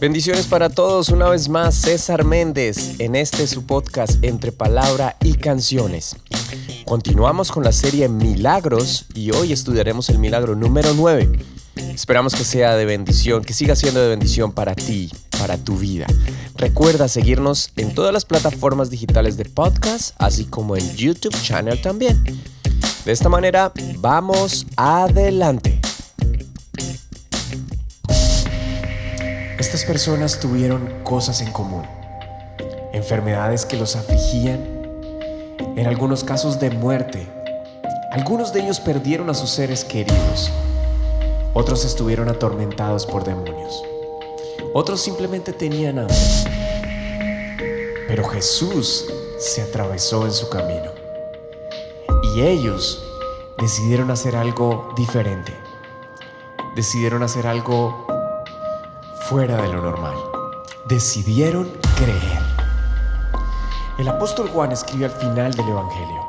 Bendiciones para todos, una vez más César Méndez en este su podcast entre palabra y canciones. Continuamos con la serie Milagros y hoy estudiaremos el milagro número 9. Esperamos que sea de bendición, que siga siendo de bendición para ti, para tu vida. Recuerda seguirnos en todas las plataformas digitales de podcast, así como en YouTube channel también. De esta manera, vamos adelante. Estas personas tuvieron cosas en común, enfermedades que los afligían, en algunos casos de muerte. Algunos de ellos perdieron a sus seres queridos, otros estuvieron atormentados por demonios, otros simplemente tenían hambre. Pero Jesús se atravesó en su camino. Y ellos decidieron hacer algo diferente, decidieron hacer algo fuera de lo normal. Decidieron creer. El apóstol Juan escribe al final del Evangelio.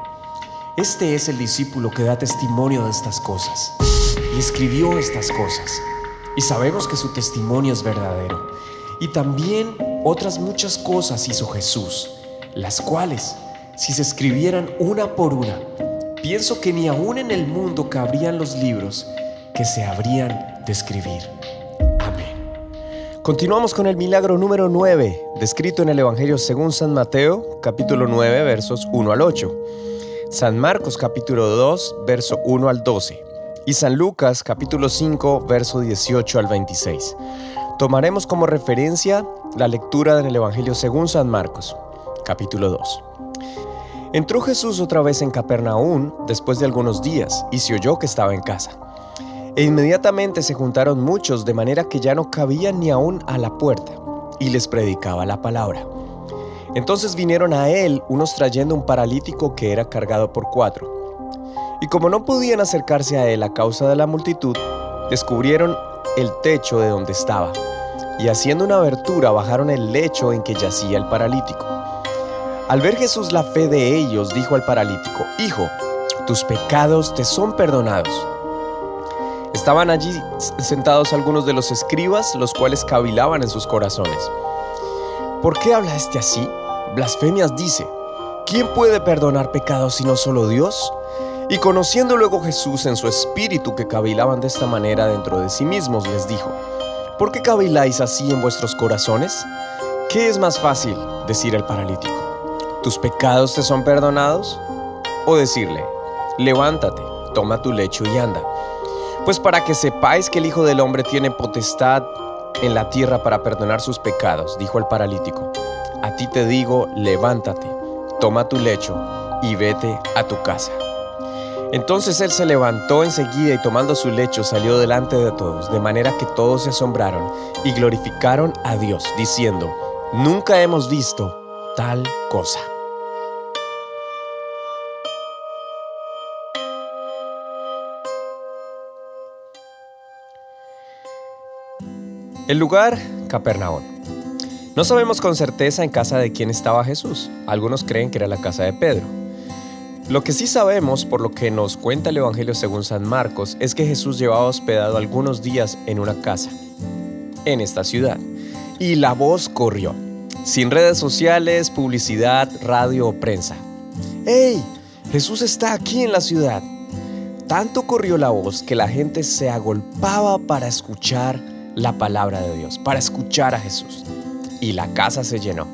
Este es el discípulo que da testimonio de estas cosas y escribió estas cosas. Y sabemos que su testimonio es verdadero. Y también otras muchas cosas hizo Jesús, las cuales, si se escribieran una por una, pienso que ni aún en el mundo cabrían los libros que se habrían de escribir. Continuamos con el milagro número 9, descrito en el Evangelio según San Mateo, capítulo 9, versos 1 al 8, San Marcos, capítulo 2, verso 1 al 12, y San Lucas, capítulo 5, verso 18 al 26. Tomaremos como referencia la lectura del Evangelio según San Marcos, capítulo 2. Entró Jesús otra vez en Capernaum después de algunos días y se oyó que estaba en casa. E inmediatamente se juntaron muchos de manera que ya no cabían ni aún a la puerta, y les predicaba la palabra. Entonces vinieron a él unos trayendo un paralítico que era cargado por cuatro. Y como no podían acercarse a él a causa de la multitud, descubrieron el techo de donde estaba, y haciendo una abertura bajaron el lecho en que yacía el paralítico. Al ver Jesús la fe de ellos, dijo al paralítico, Hijo, tus pecados te son perdonados. Estaban allí sentados algunos de los escribas, los cuales cavilaban en sus corazones. ¿Por qué habla este así? Blasfemias dice, ¿quién puede perdonar pecados sino solo Dios? Y conociendo luego Jesús en su espíritu que cavilaban de esta manera dentro de sí mismos, les dijo, ¿por qué caviláis así en vuestros corazones? ¿Qué es más fácil decir al paralítico, ¿tus pecados te son perdonados? O decirle, levántate, toma tu lecho y anda. Pues para que sepáis que el Hijo del Hombre tiene potestad en la tierra para perdonar sus pecados, dijo el paralítico. A ti te digo, levántate, toma tu lecho y vete a tu casa. Entonces él se levantó enseguida y tomando su lecho salió delante de todos, de manera que todos se asombraron y glorificaron a Dios, diciendo, nunca hemos visto tal cosa. El lugar, Capernaum. No sabemos con certeza en casa de quién estaba Jesús. Algunos creen que era la casa de Pedro. Lo que sí sabemos, por lo que nos cuenta el Evangelio según San Marcos, es que Jesús llevaba hospedado algunos días en una casa, en esta ciudad. Y la voz corrió, sin redes sociales, publicidad, radio o prensa. ¡Hey! Jesús está aquí en la ciudad. Tanto corrió la voz que la gente se agolpaba para escuchar la palabra de Dios, para escuchar a Jesús. Y la casa se llenó.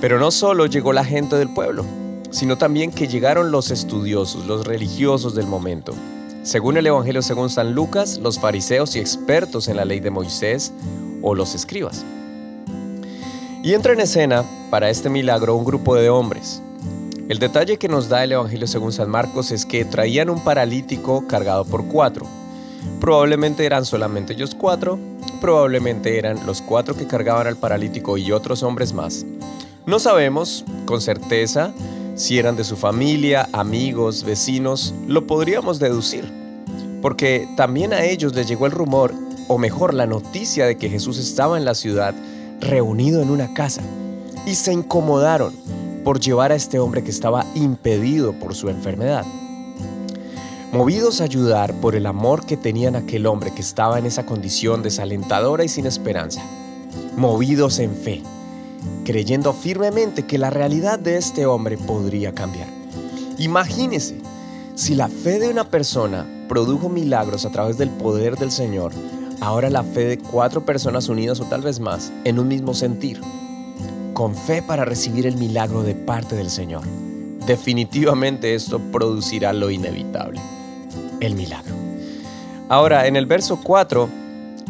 Pero no solo llegó la gente del pueblo, sino también que llegaron los estudiosos, los religiosos del momento. Según el Evangelio según San Lucas, los fariseos y expertos en la ley de Moisés o los escribas. Y entra en escena para este milagro un grupo de hombres. El detalle que nos da el Evangelio según San Marcos es que traían un paralítico cargado por cuatro, Probablemente eran solamente ellos cuatro, probablemente eran los cuatro que cargaban al paralítico y otros hombres más. No sabemos con certeza si eran de su familia, amigos, vecinos, lo podríamos deducir, porque también a ellos les llegó el rumor, o mejor la noticia de que Jesús estaba en la ciudad, reunido en una casa, y se incomodaron por llevar a este hombre que estaba impedido por su enfermedad. Movidos a ayudar por el amor que tenían aquel hombre que estaba en esa condición desalentadora y sin esperanza, movidos en fe, creyendo firmemente que la realidad de este hombre podría cambiar. Imagínese si la fe de una persona produjo milagros a través del poder del Señor, ahora la fe de cuatro personas unidas o tal vez más en un mismo sentir, con fe para recibir el milagro de parte del Señor. Definitivamente esto producirá lo inevitable el milagro. Ahora, en el verso 4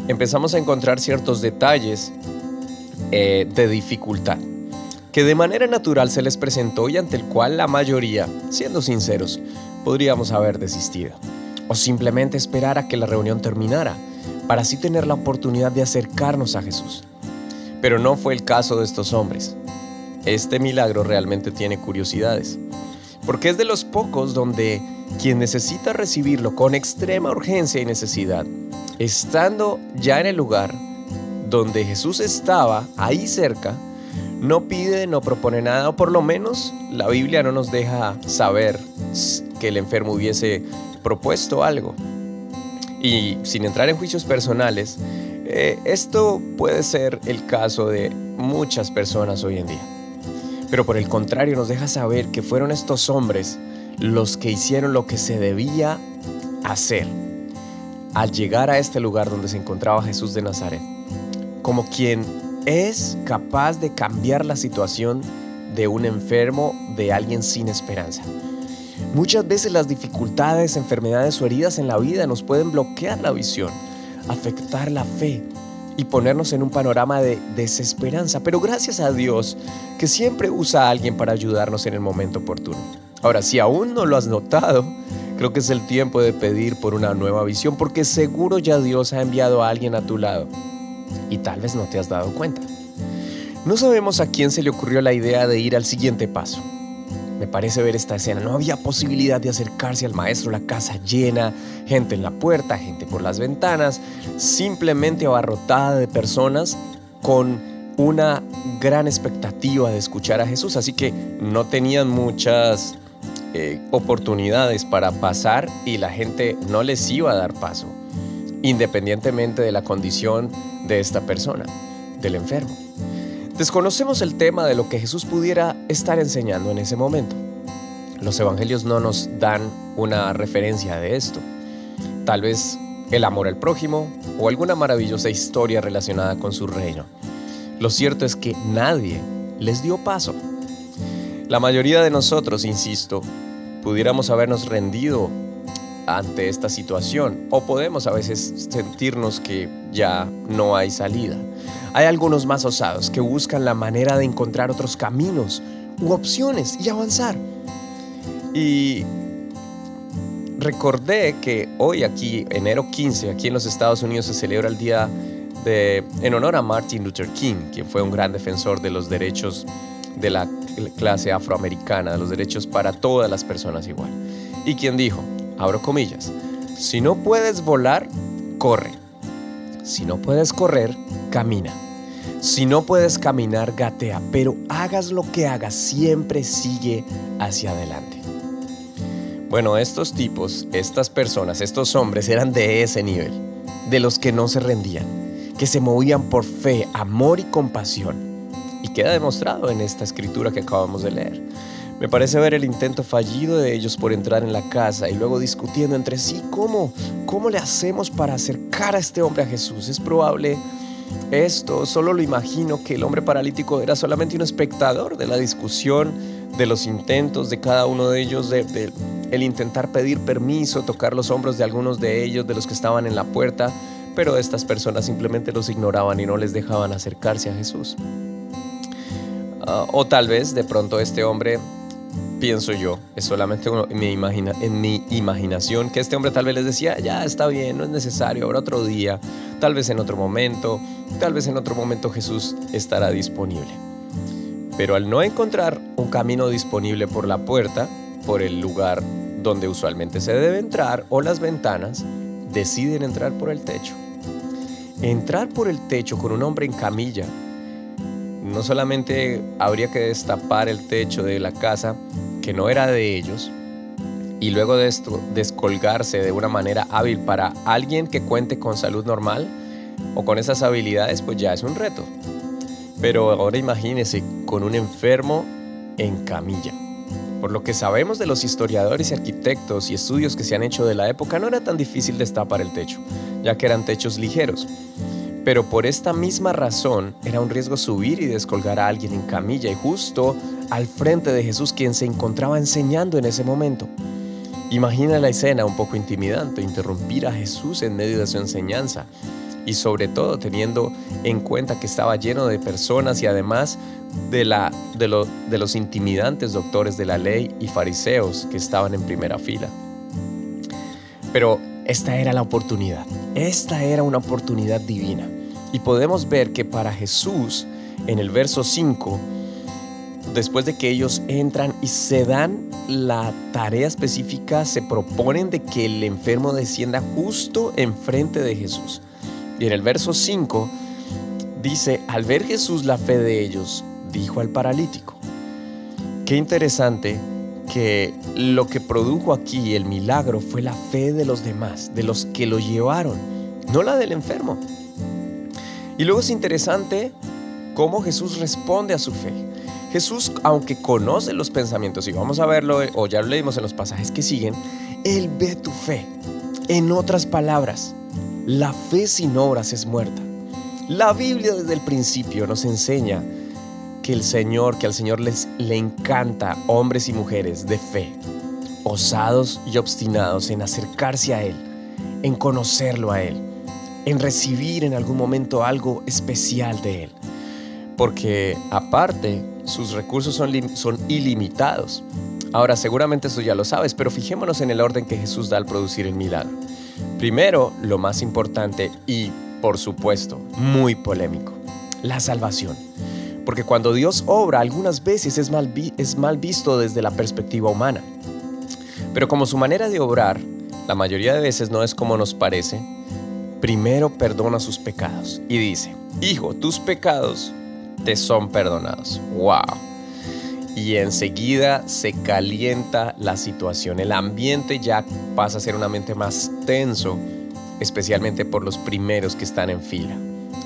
empezamos a encontrar ciertos detalles eh, de dificultad que de manera natural se les presentó y ante el cual la mayoría, siendo sinceros, podríamos haber desistido o simplemente esperar a que la reunión terminara para así tener la oportunidad de acercarnos a Jesús. Pero no fue el caso de estos hombres. Este milagro realmente tiene curiosidades, porque es de los pocos donde quien necesita recibirlo con extrema urgencia y necesidad, estando ya en el lugar donde Jesús estaba, ahí cerca, no pide, no propone nada, o por lo menos la Biblia no nos deja saber que el enfermo hubiese propuesto algo. Y sin entrar en juicios personales, eh, esto puede ser el caso de muchas personas hoy en día. Pero por el contrario nos deja saber que fueron estos hombres los que hicieron lo que se debía hacer al llegar a este lugar donde se encontraba Jesús de Nazaret, como quien es capaz de cambiar la situación de un enfermo, de alguien sin esperanza. Muchas veces las dificultades, enfermedades o heridas en la vida nos pueden bloquear la visión, afectar la fe y ponernos en un panorama de desesperanza, pero gracias a Dios que siempre usa a alguien para ayudarnos en el momento oportuno. Ahora, si aún no lo has notado, creo que es el tiempo de pedir por una nueva visión, porque seguro ya Dios ha enviado a alguien a tu lado y tal vez no te has dado cuenta. No sabemos a quién se le ocurrió la idea de ir al siguiente paso. Me parece ver esta escena. No había posibilidad de acercarse al maestro, la casa llena, gente en la puerta, gente por las ventanas, simplemente abarrotada de personas con una gran expectativa de escuchar a Jesús. Así que no tenían muchas eh, oportunidades para pasar y la gente no les iba a dar paso, independientemente de la condición de esta persona, del enfermo. Desconocemos el tema de lo que Jesús pudiera estar enseñando en ese momento. Los evangelios no nos dan una referencia de esto. Tal vez el amor al prójimo o alguna maravillosa historia relacionada con su reino. Lo cierto es que nadie les dio paso. La mayoría de nosotros, insisto, pudiéramos habernos rendido ante esta situación o podemos a veces sentirnos que ya no hay salida. Hay algunos más osados que buscan la manera de encontrar otros caminos u opciones y avanzar. Y recordé que hoy aquí, enero 15, aquí en los Estados Unidos se celebra el día de, en honor a Martin Luther King, quien fue un gran defensor de los derechos de la clase afroamericana, de los derechos para todas las personas igual. Y quien dijo, abro comillas, si no puedes volar, corre. Si no puedes correr, camina. Si no puedes caminar, gatea, pero hagas lo que hagas, siempre sigue hacia adelante. Bueno, estos tipos, estas personas, estos hombres eran de ese nivel, de los que no se rendían, que se movían por fe, amor y compasión queda demostrado en esta escritura que acabamos de leer. Me parece ver el intento fallido de ellos por entrar en la casa y luego discutiendo entre sí cómo, cómo le hacemos para acercar a este hombre a Jesús. Es probable esto, solo lo imagino que el hombre paralítico era solamente un espectador de la discusión, de los intentos de cada uno de ellos, de, el intentar pedir permiso, tocar los hombros de algunos de ellos, de los que estaban en la puerta, pero estas personas simplemente los ignoraban y no les dejaban acercarse a Jesús. O tal vez de pronto este hombre, pienso yo, es solamente en, mi imagina, en mi imaginación, que este hombre tal vez les decía, ya está bien, no es necesario, habrá otro día, tal vez en otro momento, tal vez en otro momento Jesús estará disponible. Pero al no encontrar un camino disponible por la puerta, por el lugar donde usualmente se debe entrar o las ventanas, deciden entrar por el techo. Entrar por el techo con un hombre en camilla no solamente habría que destapar el techo de la casa, que no era de ellos, y luego de esto descolgarse de una manera hábil para alguien que cuente con salud normal o con esas habilidades, pues ya es un reto. Pero ahora imagínese con un enfermo en camilla. Por lo que sabemos de los historiadores y arquitectos y estudios que se han hecho de la época, no era tan difícil destapar el techo, ya que eran techos ligeros. Pero por esta misma razón era un riesgo subir y descolgar a alguien en camilla y justo al frente de Jesús quien se encontraba enseñando en ese momento. Imagina la escena un poco intimidante, interrumpir a Jesús en medio de su enseñanza y sobre todo teniendo en cuenta que estaba lleno de personas y además de, de los intimidantes doctores de la ley y fariseos que estaban en primera fila. Pero esta era la oportunidad, esta era una oportunidad divina. Y podemos ver que para Jesús, en el verso 5, después de que ellos entran y se dan la tarea específica, se proponen de que el enfermo descienda justo enfrente de Jesús. Y en el verso 5 dice, al ver Jesús la fe de ellos, dijo al paralítico. Qué interesante que lo que produjo aquí el milagro fue la fe de los demás, de los que lo llevaron, no la del enfermo. Y luego es interesante cómo Jesús responde a su fe. Jesús, aunque conoce los pensamientos, y vamos a verlo, o ya lo leímos en los pasajes que siguen, Él ve tu fe. En otras palabras, la fe sin obras es muerta. La Biblia desde el principio nos enseña que el Señor, que al Señor les le encanta hombres y mujeres de fe, osados y obstinados en acercarse a Él, en conocerlo a Él, en recibir en algún momento algo especial de Él. Porque aparte, sus recursos son, son ilimitados. Ahora, seguramente eso ya lo sabes, pero fijémonos en el orden que Jesús da al producir el milagro. Primero, lo más importante y, por supuesto, muy polémico, la salvación. Porque cuando Dios obra, algunas veces es mal, es mal visto desde la perspectiva humana. Pero como su manera de obrar, la mayoría de veces no es como nos parece, primero perdona sus pecados y dice, Hijo, tus pecados te son perdonados. ¡Wow! y enseguida se calienta la situación. El ambiente ya pasa a ser un ambiente más tenso, especialmente por los primeros que están en fila.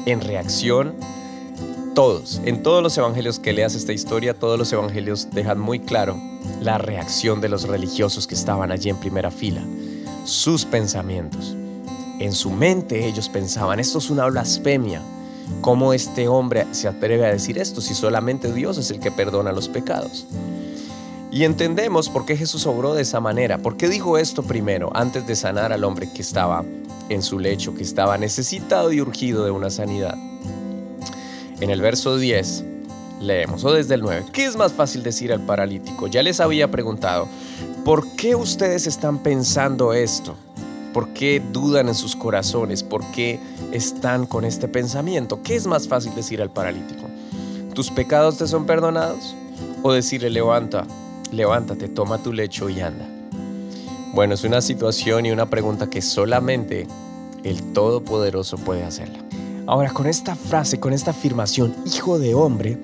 En reacción, todos, en todos los evangelios que leas esta historia, todos los evangelios dejan muy claro la reacción de los religiosos que estaban allí en primera fila, sus pensamientos. En su mente ellos pensaban, esto es una blasfemia, ¿Cómo este hombre se atreve a decir esto si solamente Dios es el que perdona los pecados? Y entendemos por qué Jesús obró de esa manera. ¿Por qué dijo esto primero, antes de sanar al hombre que estaba en su lecho, que estaba necesitado y urgido de una sanidad? En el verso 10 leemos, o desde el 9, ¿qué es más fácil decir al paralítico? Ya les había preguntado, ¿por qué ustedes están pensando esto? ¿Por qué dudan en sus corazones? ¿Por qué están con este pensamiento? ¿Qué es más fácil decir al paralítico? ¿Tus pecados te son perdonados? ¿O decirle, levanta, levántate, toma tu lecho y anda? Bueno, es una situación y una pregunta que solamente el Todopoderoso puede hacerla. Ahora, con esta frase, con esta afirmación, hijo de hombre,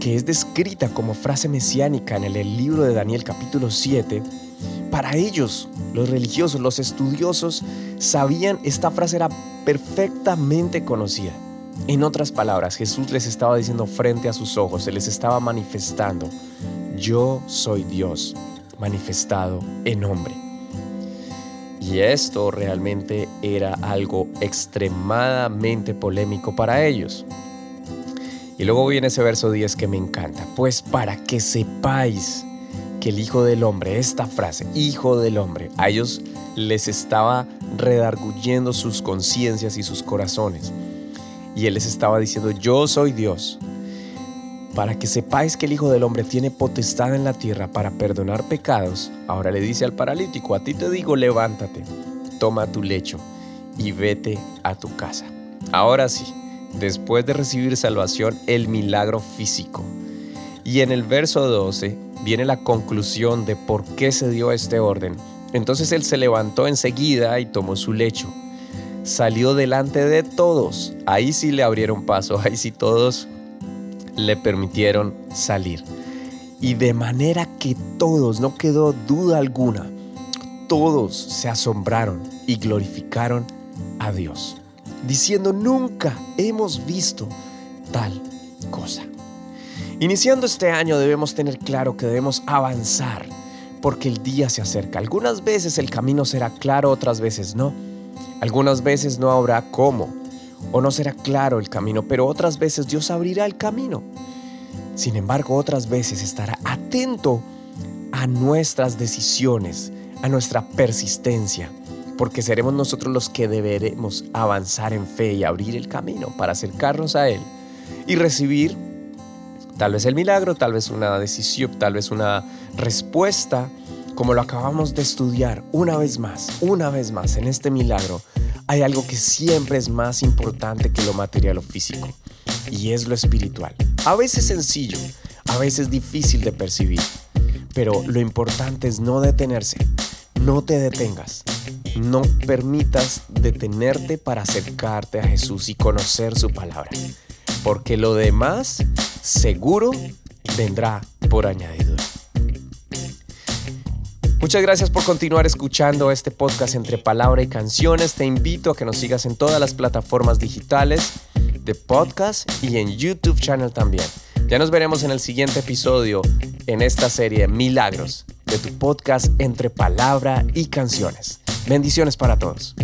que es descrita como frase mesiánica en el libro de Daniel capítulo 7, para ellos, los religiosos, los estudiosos, sabían esta frase era perfectamente conocida. En otras palabras, Jesús les estaba diciendo frente a sus ojos, se les estaba manifestando, yo soy Dios, manifestado en hombre. Y esto realmente era algo extremadamente polémico para ellos. Y luego viene ese verso 10 que me encanta, pues para que sepáis que el Hijo del Hombre, esta frase, Hijo del Hombre, a ellos les estaba redarguyendo sus conciencias y sus corazones. Y Él les estaba diciendo, yo soy Dios. Para que sepáis que el Hijo del Hombre tiene potestad en la tierra para perdonar pecados, ahora le dice al paralítico, a ti te digo, levántate, toma tu lecho y vete a tu casa. Ahora sí, después de recibir salvación, el milagro físico. Y en el verso 12 viene la conclusión de por qué se dio este orden. Entonces él se levantó enseguida y tomó su lecho. Salió delante de todos. Ahí sí le abrieron paso, ahí sí todos le permitieron salir. Y de manera que todos, no quedó duda alguna, todos se asombraron y glorificaron a Dios, diciendo, nunca hemos visto tal cosa. Iniciando este año debemos tener claro que debemos avanzar porque el día se acerca. Algunas veces el camino será claro, otras veces no. Algunas veces no habrá cómo o no será claro el camino, pero otras veces Dios abrirá el camino. Sin embargo, otras veces estará atento a nuestras decisiones, a nuestra persistencia, porque seremos nosotros los que deberemos avanzar en fe y abrir el camino para acercarnos a Él y recibir tal vez el milagro, tal vez una decisión, tal vez una respuesta, como lo acabamos de estudiar una vez más, una vez más en este milagro. Hay algo que siempre es más importante que lo material o físico, y es lo espiritual. A veces sencillo, a veces difícil de percibir, pero lo importante es no detenerse, no te detengas, no permitas detenerte para acercarte a Jesús y conocer su palabra, porque lo demás seguro vendrá por añadidura. Muchas gracias por continuar escuchando este podcast entre palabra y canciones. Te invito a que nos sigas en todas las plataformas digitales de podcast y en YouTube channel también. Ya nos veremos en el siguiente episodio en esta serie Milagros de tu podcast entre palabra y canciones. Bendiciones para todos.